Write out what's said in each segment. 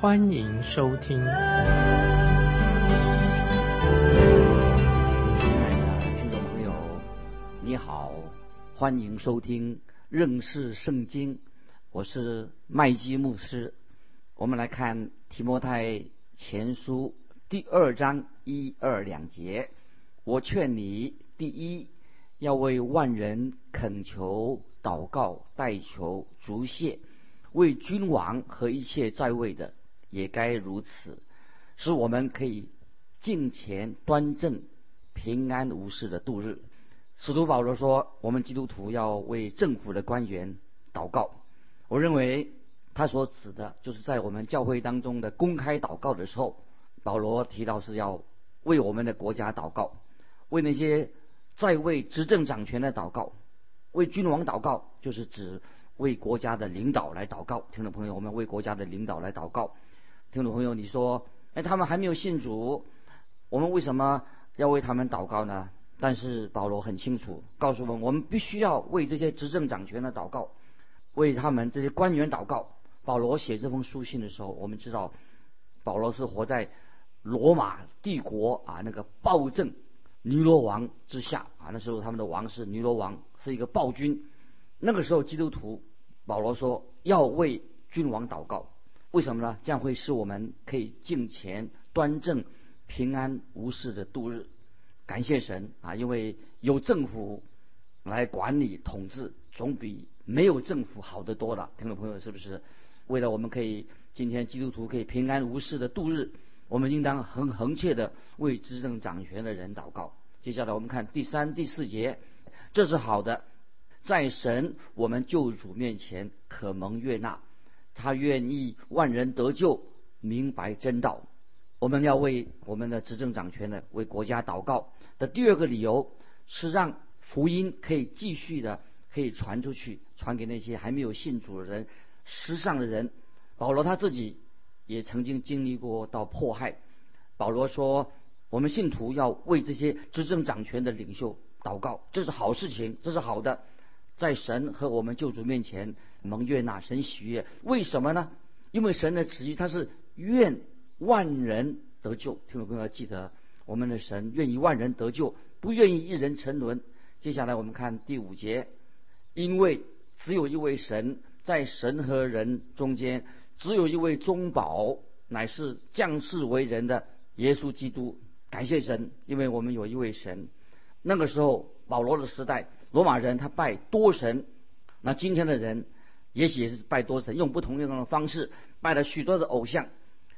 欢迎收听。亲爱的听众朋友，你好，欢迎收听认识圣经，我是麦基牧师。我们来看提摩太前书第二章一二两节，我劝你第一。要为万人恳求、祷告、代求、足谢，为君王和一切在位的也该如此，使我们可以敬虔端正、平安无事的度日。使徒保罗说，我们基督徒要为政府的官员祷告。我认为他所指的就是在我们教会当中的公开祷告的时候，保罗提到是要为我们的国家祷告，为那些。在位执政掌权的祷告，为君王祷告，就是指为国家的领导来祷告。听众朋友，我们为国家的领导来祷告。听众朋友，你说，哎，他们还没有信主，我们为什么要为他们祷告呢？但是保罗很清楚告诉我们，我们必须要为这些执政掌权的祷告，为他们这些官员祷告。保罗写这封书信的时候，我们知道，保罗是活在罗马帝国啊那个暴政。尼罗王之下啊，那时候他们的王是尼罗王，是一个暴君。那个时候基督徒保罗说要为君王祷告，为什么呢？这样会使我们可以敬虔、端正、平安无事的度日。感谢神啊，因为有政府来管理统治，总比没有政府好得多了。听众朋友，是不是？为了我们可以今天基督徒可以平安无事的度日。我们应当很恒切的为执政掌权的人祷告。接下来我们看第三、第四节，这是好的，在神我们救主面前可蒙悦纳，他愿意万人得救，明白真道。我们要为我们的执政掌权的、为国家祷告的第二个理由是让福音可以继续的可以传出去，传给那些还没有信主的人、世上的人。保罗他自己。也曾经经历过到迫害。保罗说：“我们信徒要为这些执政掌权的领袖祷告，这是好事情，这是好的，在神和我们救主面前蒙悦纳，神喜悦。为什么呢？因为神的旨意他是愿万人得救。听众朋友要记得，我们的神愿意万人得救，不愿意一人沉沦。接下来我们看第五节，因为只有一位神，在神和人中间。”只有一位中保，乃是降世为人的耶稣基督。感谢神，因为我们有一位神。那个时候，保罗的时代，罗马人他拜多神。那今天的人，也许也是拜多神，用不同的方式拜了许多的偶像。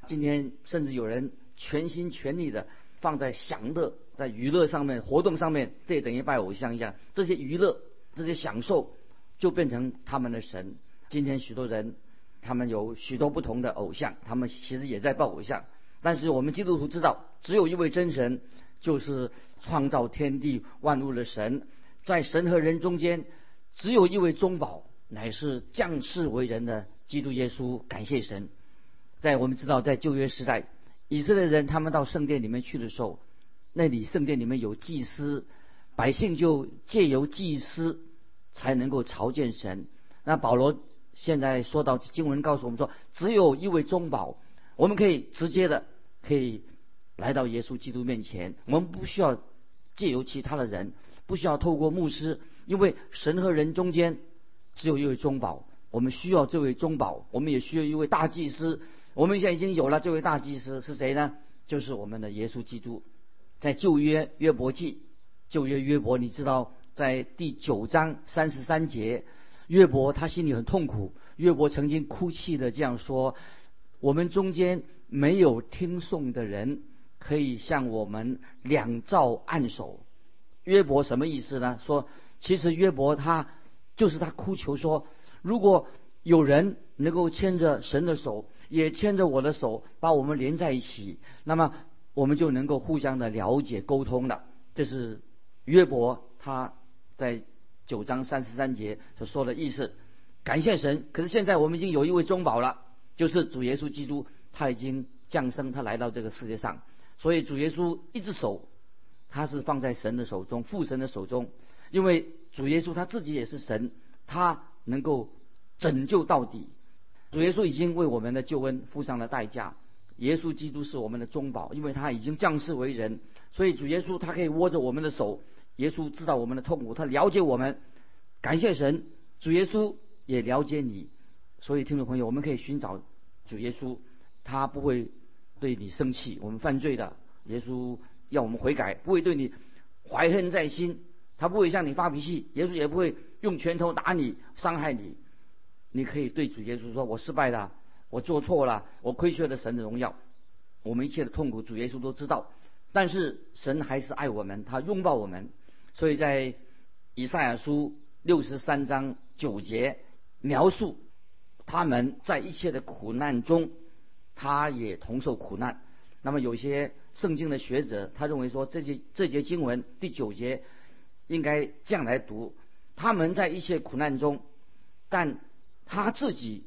今天甚至有人全心全力的放在享乐、在娱乐上面、活动上面，这也等于拜偶像一样。这些娱乐、这些享受，就变成他们的神。今天许多人。他们有许多不同的偶像，他们其实也在拜偶像。但是我们基督徒知道，只有一位真神，就是创造天地万物的神。在神和人中间，只有一位中保，乃是降世为人的基督耶稣。感谢神！在我们知道，在旧约时代，以色列人他们到圣殿里面去的时候，那里圣殿里面有祭司，百姓就借由祭司才能够朝见神。那保罗。现在说到经文告诉我们说，只有一位中保，我们可以直接的可以来到耶稣基督面前，我们不需要借由其他的人，不需要透过牧师，因为神和人中间只有一位中保，我们需要这位中保，我们也需要一位大祭司。我们现在已经有了这位大祭司是谁呢？就是我们的耶稣基督。在旧约约伯记，旧约约伯，你知道在第九章三十三节。约伯他心里很痛苦，约伯曾经哭泣的这样说：“我们中间没有听颂的人，可以向我们两照按手。”约伯什么意思呢？说其实约伯他就是他哭求说：“如果有人能够牵着神的手，也牵着我的手，把我们连在一起，那么我们就能够互相的了解沟通了。这是约伯他在九章三十三节所说的意思。感谢神，可是现在我们已经有一位中保了，就是主耶稣基督，他已经降生，他来到这个世界上，所以主耶稣一只手，他是放在神的手中，父神的手中，因为主耶稣他自己也是神，他能够拯救到底。主耶稣已经为我们的救恩付上了代价，耶稣基督是我们的中保，因为他已经降世为人，所以主耶稣他可以握着我们的手，耶稣知道我们的痛苦，他了解我们，感谢神，主耶稣。也了解你，所以听众朋友，我们可以寻找主耶稣，他不会对你生气。我们犯罪的，耶稣要我们悔改，不会对你怀恨在心，他不会向你发脾气，耶稣也不会用拳头打你、伤害你。你可以对主耶稣说：“我失败了，我做错了，我亏缺了神的荣耀，我们一切的痛苦，主耶稣都知道。但是神还是爱我们，他拥抱我们。所以在以赛亚书六十三章九节。描述他们在一切的苦难中，他也同受苦难。那么有些圣经的学者，他认为说这节这节经文第九节应该这样来读：他们在一切苦难中，但他自己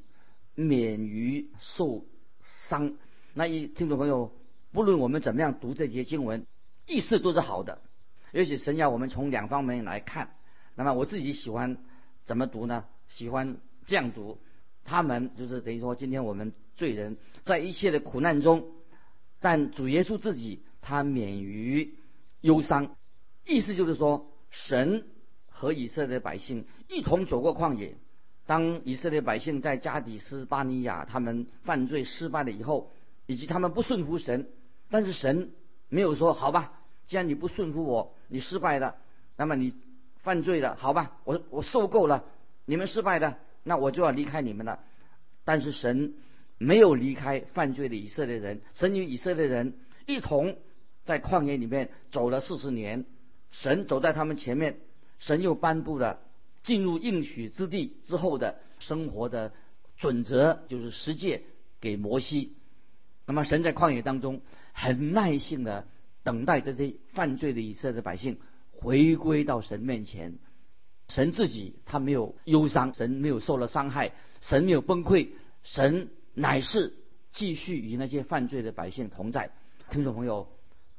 免于受伤。那一听众朋友，不论我们怎么样读这节经文，意思都是好的。也许神要我们从两方面来看。那么我自己喜欢怎么读呢？喜欢这样读，他们就是等于说，今天我们罪人在一切的苦难中，但主耶稣自己他免于忧伤，意思就是说，神和以色列百姓一同走过旷野。当以色列百姓在加底斯巴尼亚他们犯罪失败了以后，以及他们不顺服神，但是神没有说好吧，既然你不顺服我，你失败了，那么你犯罪了，好吧，我我受够了。你们失败的，那我就要离开你们了。但是神没有离开犯罪的以色列人，神与以色列人一同在旷野里面走了四十年。神走在他们前面，神又颁布了进入应许之地之后的生活的准则，就是十诫给摩西。那么神在旷野当中很耐心的等待这些犯罪的以色列百姓回归到神面前。神自己他没有忧伤，神没有受了伤害，神没有崩溃，神乃是继续与那些犯罪的百姓同在。听众朋友，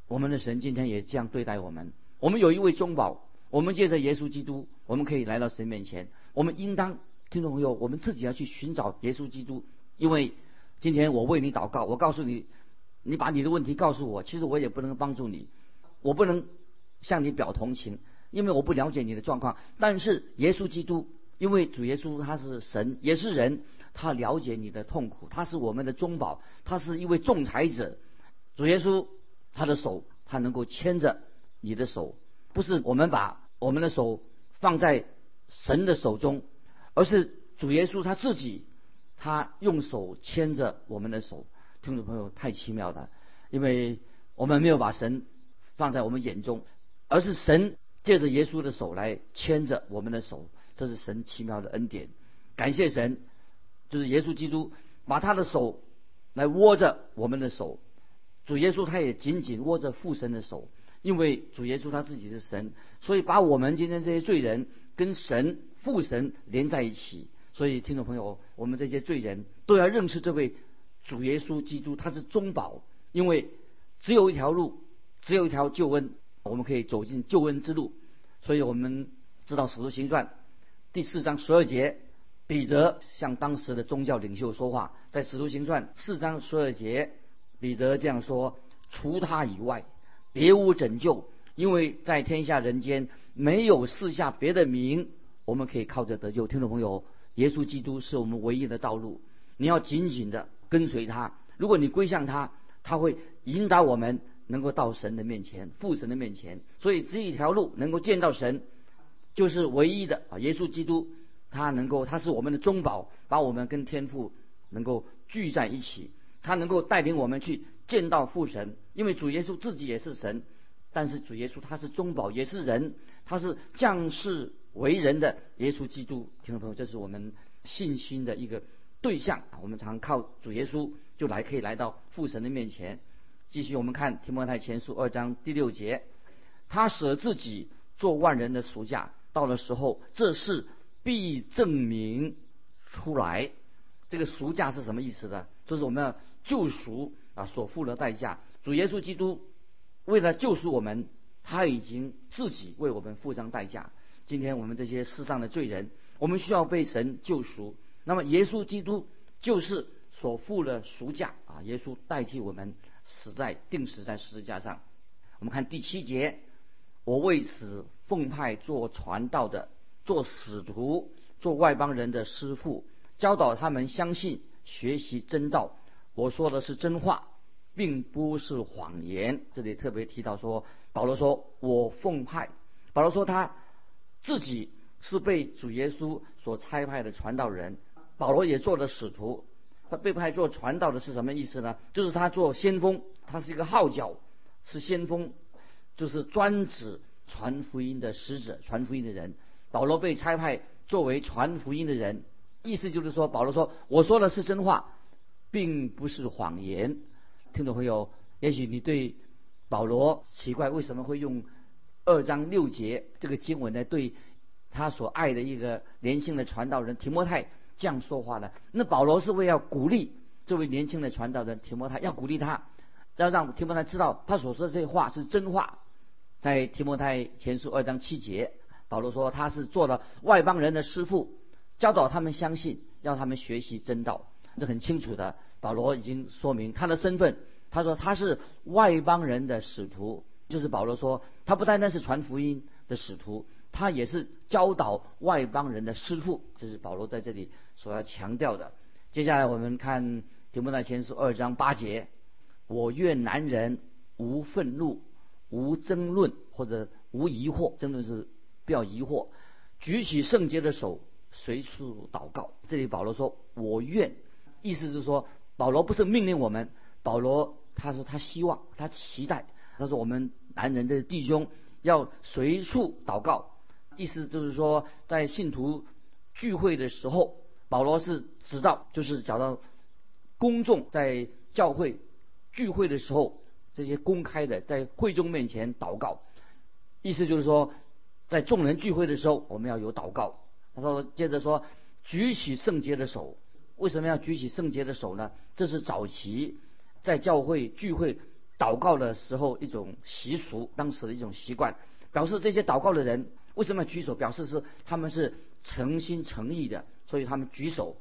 我们的神今天也这样对待我们。我们有一位中保，我们借着耶稣基督，我们可以来到神面前。我们应当，听众朋友，我们自己要去寻找耶稣基督，因为今天我为你祷告，我告诉你，你把你的问题告诉我，其实我也不能帮助你，我不能向你表同情。因为我不了解你的状况，但是耶稣基督，因为主耶稣他是神也是人，他了解你的痛苦，他是我们的中保，他是一位仲裁者。主耶稣他的手，他能够牵着你的手，不是我们把我们的手放在神的手中，而是主耶稣他自己，他用手牵着我们的手。听众朋友，太奇妙了，因为我们没有把神放在我们眼中，而是神。借着耶稣的手来牵着我们的手，这是神奇妙的恩典。感谢神，就是耶稣基督把他的手来握着我们的手。主耶稣他也紧紧握着父神的手，因为主耶稣他自己是神，所以把我们今天这些罪人跟神父神连在一起。所以听众朋友，我们这些罪人都要认识这位主耶稣基督，他是中保，因为只有一条路，只有一条救恩。我们可以走进救恩之路，所以我们知道《使徒行传》第四章十二节，彼得向当时的宗教领袖说话。在《使徒行传》四章十二节，彼得这样说：“除他以外，别无拯救，因为在天下人间没有四下别的名，我们可以靠着得救。”听众朋友，耶稣基督是我们唯一的道路，你要紧紧的跟随他。如果你归向他，他会引导我们。能够到神的面前，父神的面前，所以这一条路能够见到神，就是唯一的啊！耶稣基督，他能够，他是我们的中保，把我们跟天父能够聚在一起，他能够带领我们去见到父神。因为主耶稣自己也是神，但是主耶稣他是中保，也是人，他是降世为人的耶稣基督。听众朋友，这是我们信心的一个对象啊，我们常靠主耶稣就来可以来到父神的面前。继续我们看提摩太前书二章第六节，他舍自己做万人的赎价，到了时候这事必证明出来。这个赎价是什么意思呢？就是我们要救赎啊所付的代价。主耶稣基督为了救赎我们，他已经自己为我们付上代价。今天我们这些世上的罪人，我们需要被神救赎。那么耶稣基督就是所付的赎价啊！耶稣代替我们死在定死在十字架上。我们看第七节，我为此奉派做传道的，做使徒，做外邦人的师傅。教导他们相信、学习真道。我说的是真话，并不是谎言。这里特别提到说，保罗说我奉派。保罗说他自己是被主耶稣所差派的传道人。保罗也做了使徒。他被派做传道的是什么意思呢？就是他做先锋，他是一个号角，是先锋，就是专指传福音的使者、传福音的人。保罗被差派作为传福音的人。意思就是说，保罗说：“我说的是真话，并不是谎言。”听众朋友，也许你对保罗奇怪，为什么会用二章六节这个经文呢？对他所爱的一个年轻的传道人提摩太这样说话呢？那保罗是为要鼓励这位年轻的传道人提摩太，要鼓励他，要让提摩太知道他所说的这些话是真话。在提摩太前书二章七节，保罗说他是做了外邦人的师傅。教导他们相信，要他们学习真道，这很清楚的。保罗已经说明他的身份，他说他是外邦人的使徒，就是保罗说他不单单是传福音的使徒，他也是教导外邦人的师傅，这是保罗在这里所要强调的。接下来我们看提摩太前书二章八节：我愿男人无愤怒、无争论或者无疑惑，争论是不要疑惑，举起圣洁的手。随处祷告。这里保罗说：“我愿。”意思是说，保罗不是命令我们。保罗他说他希望，他期待。他说我们男人的弟兄要随处祷告。意思就是说，在信徒聚会的时候，保罗是知道，就是讲到公众在教会聚会的时候，这些公开的在会众面前祷告。意思就是说，在众人聚会的时候，我们要有祷告。他说：“接着说，举起圣洁的手，为什么要举起圣洁的手呢？这是早期在教会聚会祷告的时候一种习俗，当时的一种习惯，表示这些祷告的人为什么要举手？表示是他们是诚心诚意的，所以他们举手。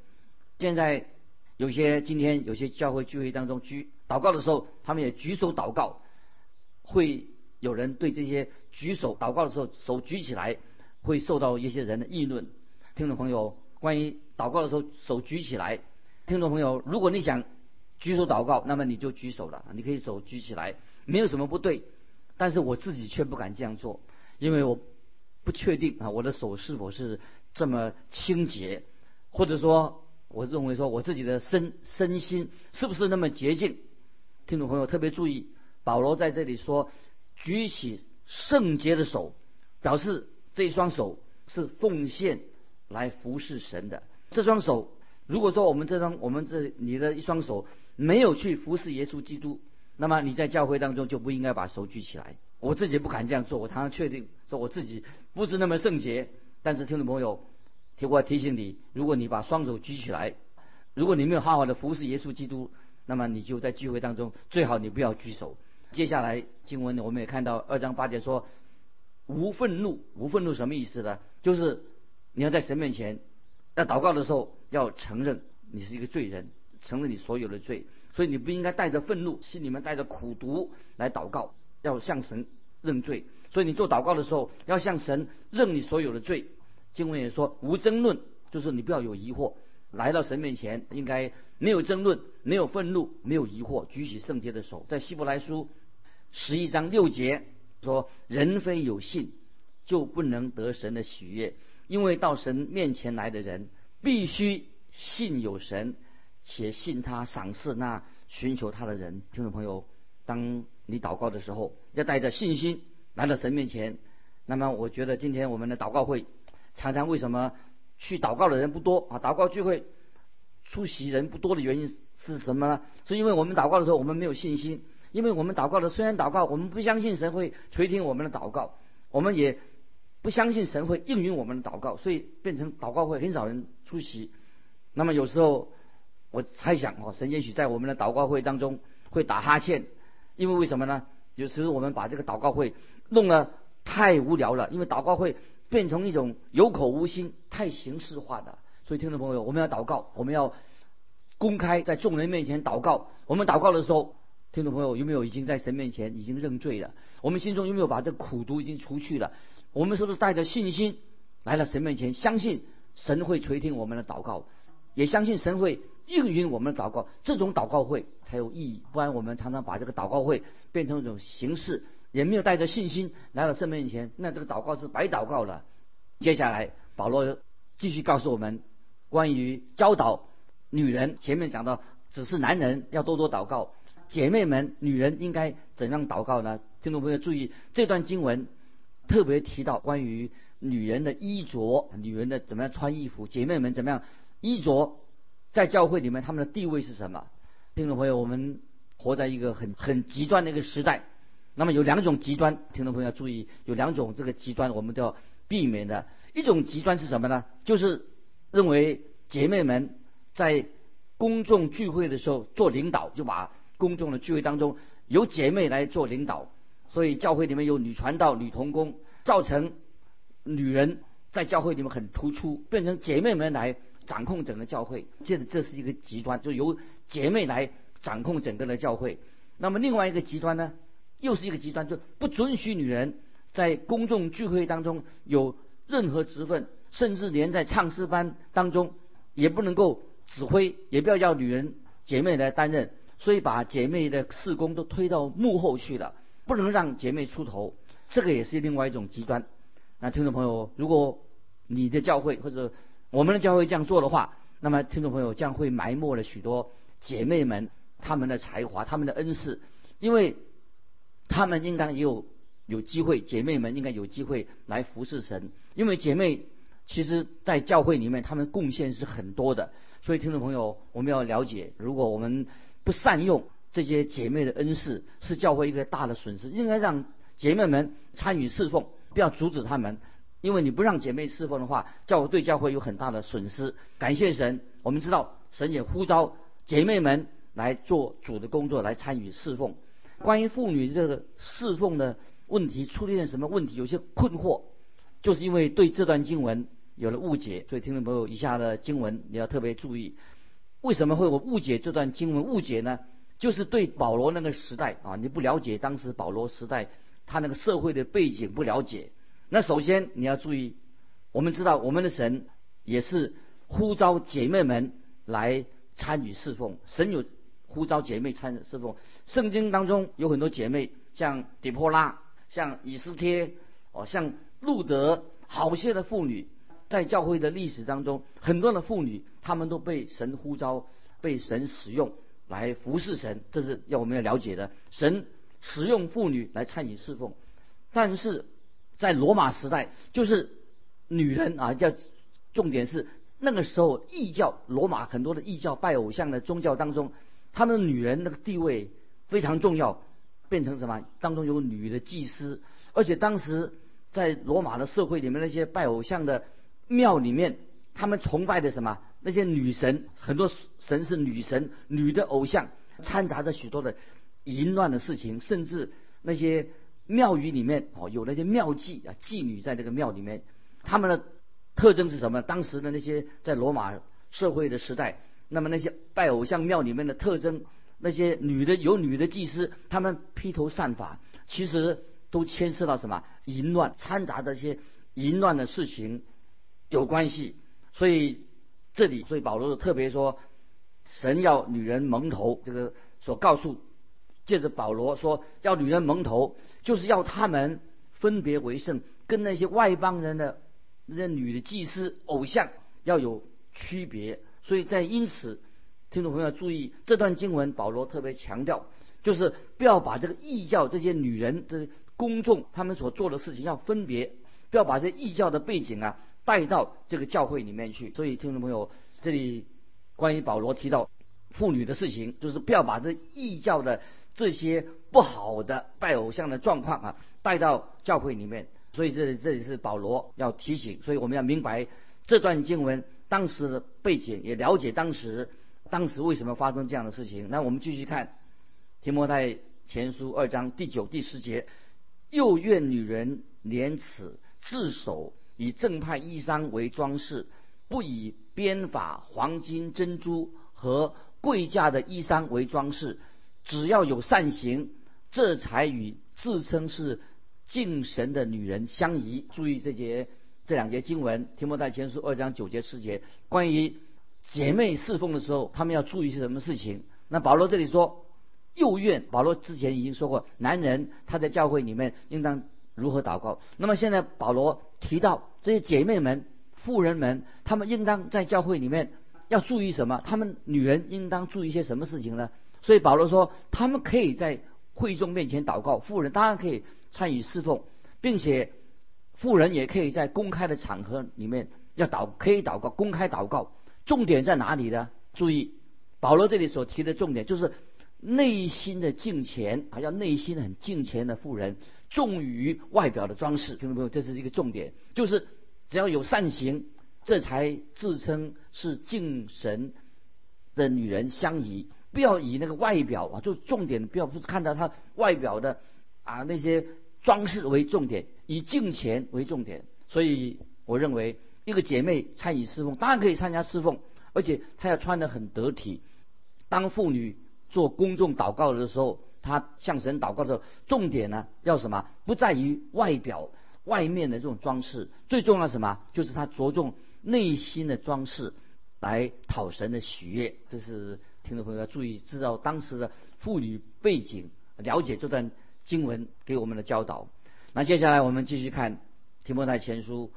现在有些今天有些教会聚会当中举祷告的时候，他们也举手祷告，会有人对这些举手祷告的时候手举起来，会受到一些人的议论。”听众朋友，关于祷告的时候手举起来，听众朋友，如果你想举手祷告，那么你就举手了，你可以手举起来，没有什么不对。但是我自己却不敢这样做，因为我不确定啊，我的手是否是这么清洁，或者说我认为说我自己的身身心是不是那么洁净。听众朋友特别注意，保罗在这里说举起圣洁的手，表示这双手是奉献。来服侍神的这双手，如果说我们这双我们这你的一双手没有去服侍耶稣基督，那么你在教会当中就不应该把手举起来。我自己不敢这样做，我常常确定说我自己不是那么圣洁。但是听众朋友，我提醒你，如果你把双手举起来，如果你没有好好的服侍耶稣基督，那么你就在聚会当中最好你不要举手。接下来经文呢我们也看到二章八节说无愤怒，无愤怒什么意思呢？就是。你要在神面前，要祷告的时候，要承认你是一个罪人，承认你所有的罪，所以你不应该带着愤怒，心里面带着苦毒来祷告，要向神认罪。所以你做祷告的时候，要向神认你所有的罪。经文也说无争论，就是你不要有疑惑，来到神面前应该没有争论，没有愤怒，没有疑惑，举起圣洁的手。在希伯来书十一章六节说：人非有信，就不能得神的喜悦。因为到神面前来的人，必须信有神，且信他赏赐那寻求他的人。听众朋友，当你祷告的时候，要带着信心来到神面前。那么，我觉得今天我们的祷告会，常常为什么去祷告的人不多啊？祷告聚会出席人不多的原因是什么呢？是因为我们祷告的时候我们没有信心，因为我们祷告的虽然祷告，我们不相信神会垂听我们的祷告，我们也不相信神会应允我们的祷告，所以变成祷告会很少人出席。那么有时候我猜想哦，神也许在我们的祷告会当中会打哈欠，因为为什么呢？有时候我们把这个祷告会弄得太无聊了，因为祷告会变成一种有口无心、太形式化的。所以听众朋友，我们要祷告，我们要公开在众人面前祷告。我们祷告的时候，听众朋友有没有已经在神面前已经认罪了？我们心中有没有把这苦毒已经除去了？我们是不是带着信心来到神面前，相信神会垂听我们的祷告，也相信神会应允我们的祷告？这种祷告会才有意义。不然我们常常把这个祷告会变成一种形式，也没有带着信心来到神面前，那这个祷告是白祷告了。接下来保罗继续告诉我们关于教导女人，前面讲到只是男人要多多祷告，姐妹们女人应该怎样祷告呢？听众朋友注意这段经文。特别提到关于女人的衣着，女人的怎么样穿衣服，姐妹们怎么样衣着，在教会里面他们的地位是什么？听众朋友，我们活在一个很很极端的一个时代，那么有两种极端，听众朋友要注意，有两种这个极端我们都要避免的。一种极端是什么呢？就是认为姐妹们在公众聚会的时候做领导，就把公众的聚会当中由姐妹来做领导。所以教会里面有女传道、女童工，造成女人在教会里面很突出，变成姐妹们来掌控整个教会。这这是一个极端，就由姐妹来掌控整个的教会。那么另外一个极端呢，又是一个极端，就不准许女人在公众聚会当中有任何职分，甚至连在唱诗班当中也不能够指挥，也不要叫女人姐妹来担任。所以把姐妹的事工都推到幕后去了。不能让姐妹出头，这个也是另外一种极端。那听众朋友，如果你的教会或者我们的教会这样做的话，那么听众朋友将会埋没了许多姐妹们她们的才华、她们的恩赐，因为她们应该也有有机会，姐妹们应该有机会来服侍神。因为姐妹其实在教会里面，她们贡献是很多的。所以听众朋友，我们要了解，如果我们不善用。这些姐妹的恩赐是教会一个大的损失，应该让姐妹们参与侍奉，不要阻止他们。因为你不让姐妹侍奉的话，教会对教会有很大的损失。感谢神，我们知道神也呼召姐妹们来做主的工作，来参与侍奉。关于妇女这个侍奉的问题，出现什么问题？有些困惑，就是因为对这段经文有了误解。所以听众朋友，以下的经文你要特别注意，为什么会有误解这段经文？误解呢？就是对保罗那个时代啊，你不了解当时保罗时代他那个社会的背景不了解。那首先你要注意，我们知道我们的神也是呼召姐妹们来参与侍奉。神有呼召姐妹参侍奉。圣经当中有很多姐妹，像底波拉、像以斯帖、哦，像路德，好些的妇女，在教会的历史当中，很多的妇女她们都被神呼召，被神使用。来服侍神，这是要我们要了解的。神使用妇女来参与侍奉，但是在罗马时代，就是女人啊，叫重点是那个时候异教，罗马很多的异教拜偶像的宗教当中，他们的女人那个地位非常重要，变成什么？当中有女的祭司，而且当时在罗马的社会里面，那些拜偶像的庙里面，他们崇拜的什么？那些女神，很多神是女神，女的偶像，掺杂着许多的淫乱的事情，甚至那些庙宇里面哦，有那些庙妓啊，妓女在那个庙里面，他们的特征是什么？当时的那些在罗马社会的时代，那么那些拜偶像庙里面的特征，那些女的有女的祭司，他们披头散发，其实都牵涉到什么淫乱，掺杂这些淫乱的事情有关系，所以。这里，所以保罗特别说，神要女人蒙头，这个所告诉，借着保罗说要女人蒙头，就是要他们分别为圣，跟那些外邦人的那些女的祭司偶像要有区别。所以在因此，听众朋友要注意这段经文，保罗特别强调，就是不要把这个异教这些女人这公众他们所做的事情要分别，不要把这异教的背景啊。带到这个教会里面去，所以听众朋友，这里关于保罗提到妇女的事情，就是不要把这异教的这些不好的拜偶像的状况啊带到教会里面。所以这里这里是保罗要提醒，所以我们要明白这段经文当时的背景，也了解当时当时为什么发生这样的事情。那我们继续看提摩太前书二章第九、第十节，又愿女人廉耻自守，以正派衣裳为装饰，不以编法、黄金、珍珠和贵价的衣裳为装饰，只要有善行，这才与自称是。敬神的女人相宜，注意这节这两节经文，提摩太前书二章九节十节，关于姐妹侍奉的时候，他们要注意些什么事情？那保罗这里说，又愿保罗之前已经说过，男人他在教会里面应当如何祷告。那么现在保罗提到这些姐妹们、妇人们，他们应当在教会里面要注意什么？他们女人应当注意些什么事情呢？所以保罗说，他们可以在会众面前祷告，妇人当然可以。参与侍奉，并且富人也可以在公开的场合里面要祷，可以祷告，公开祷告。重点在哪里呢？注意，保罗这里所提的重点就是内心的敬虔，还要内心很敬虔的富人，重于外表的装饰。听众朋友，这是一个重点，就是只要有善行，这才自称是敬神的女人相宜。不要以那个外表啊，就重点不要不是看到她外表的。啊，那些装饰为重点，以敬虔为重点，所以我认为一个姐妹参与侍奉，当然可以参加侍奉，而且她要穿得很得体。当妇女做公众祷告的时候，她向神祷告的时候，重点呢要什么？不在于外表外面的这种装饰，最重要什么？就是她着重内心的装饰，来讨神的喜悦。这是听众朋友要注意，知道当时的妇女背景，了解这段。经文给我们的教导。那接下来我们继续看提摩太前书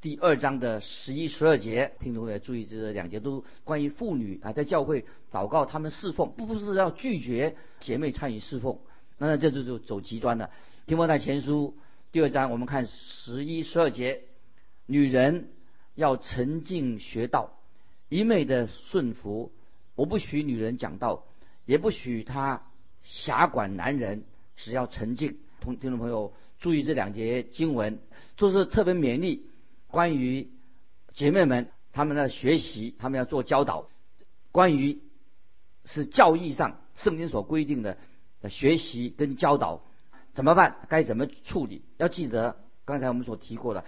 第二章的十一、十二节，听众朋友注意，这两节都关于妇女啊，在教会祷告，他们侍奉，不是要拒绝姐妹参与侍奉，那这就就走极端了。提摩太前书第二章，我们看十一、十二节，女人要沉静学道，一昧的顺服，我不许女人讲道，也不许她辖管男人。只要沉静，同听众朋友注意这两节经文，就是特别勉励关于姐妹们他们的学习，他们要做教导，关于是教义上圣经所规定的学习跟教导怎么办？该怎么处理？要记得刚才我们所提过的，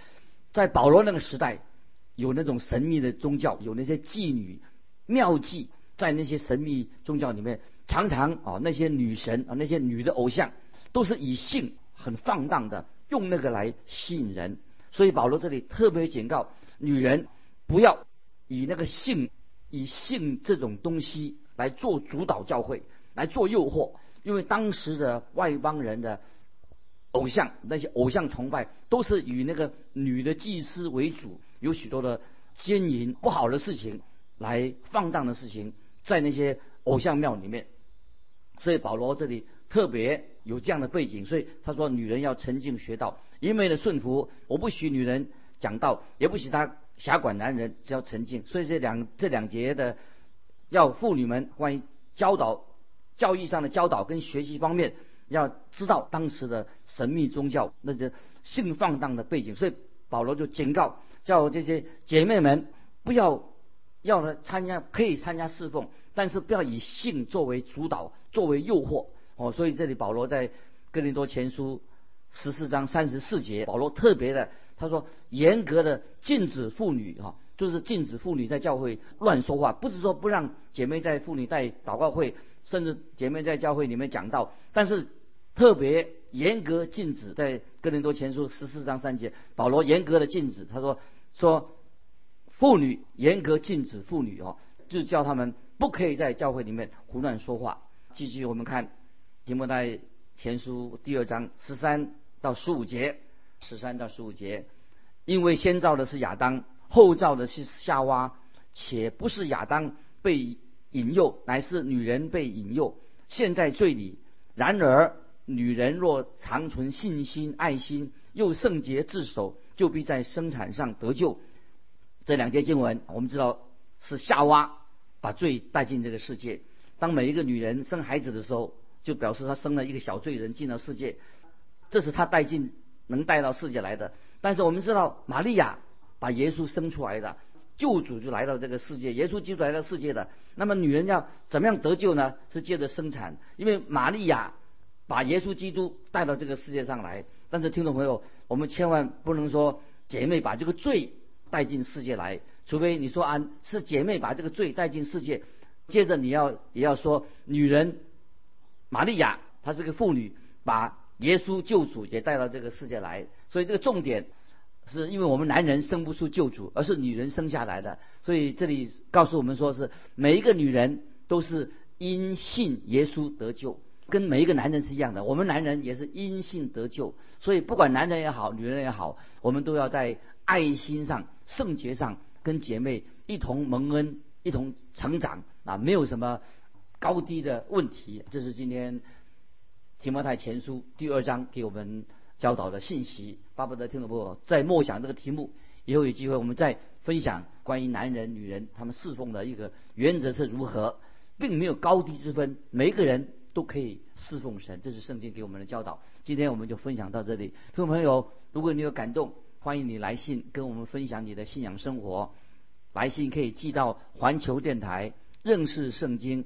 在保罗那个时代，有那种神秘的宗教，有那些妓女妙计，在那些神秘宗教里面，常常啊那些女神啊那些女的偶像。都是以性很放荡的，用那个来吸引人。所以保罗这里特别警告女人，不要以那个性、以性这种东西来做主导教会，来做诱惑。因为当时的外邦人的偶像，那些偶像崇拜都是以那个女的祭司为主，有许多的奸淫不好的事情，来放荡的事情，在那些偶像庙里面。所以保罗这里特别。有这样的背景，所以他说女人要沉静学道，一味的顺服。我不许女人讲道，也不许她辖管男人，只要沉静。所以这两这两节的要妇女们关于教导、教义上的教导跟学习方面，要知道当时的神秘宗教那些性放荡的背景。所以保罗就警告叫这些姐妹们不要要她参加，可以参加侍奉，但是不要以性作为主导，作为诱惑。哦，所以这里保罗在哥林多前书十四章三十四节，保罗特别的他说，严格的禁止妇女哈，就是禁止妇女在教会乱说话，不是说不让姐妹在妇女带祷告会，甚至姐妹在教会里面讲道，但是特别严格禁止在哥林多前书十四章三节，保罗严格的禁止，他说说妇女严格禁止妇女哦，就叫他们不可以在教会里面胡乱说话。继续我们看。提摩太前书第二章十三到十五节，十三到十五节，因为先造的是亚当，后造的是夏娃，且不是亚当被引诱，乃是女人被引诱，现在罪里。然而女人若长存信心、爱心，又圣洁自守，就必在生产上得救。这两节经文，我们知道是夏娃把罪带进这个世界。当每一个女人生孩子的时候，就表示他生了一个小罪人进了世界，这是他带进能带到世界来的。但是我们知道，玛利亚把耶稣生出来的，救主就来到这个世界，耶稣基督来到世界的。那么女人要怎么样得救呢？是借着生产，因为玛利亚把耶稣基督带到这个世界上来。但是听众朋友，我们千万不能说姐妹把这个罪带进世界来，除非你说啊是姐妹把这个罪带进世界，接着你要也要说女人玛利亚她是个妇女，把耶稣救主也带到这个世界来。所以这个重点是因为我们男人生不出救主，而是女人生下来的。所以这里告诉我们说是每一个女人都是因信耶稣得救。跟每一个男人是一样的，我们男人也是因信得救，所以不管男人也好，女人也好，我们都要在爱心上、圣洁上跟姐妹一同蒙恩、一同成长啊，没有什么高低的问题。这是今天提摩太前书第二章给我们教导的信息。巴不得听众朋友在默想这个题目，以后有机会我们再分享关于男人、女人他们侍奉的一个原则是如何，并没有高低之分，每一个人。都可以侍奉神，这是圣经给我们的教导。今天我们就分享到这里，听众朋友，如果你有感动，欢迎你来信跟我们分享你的信仰生活。来信可以寄到环球电台认识圣经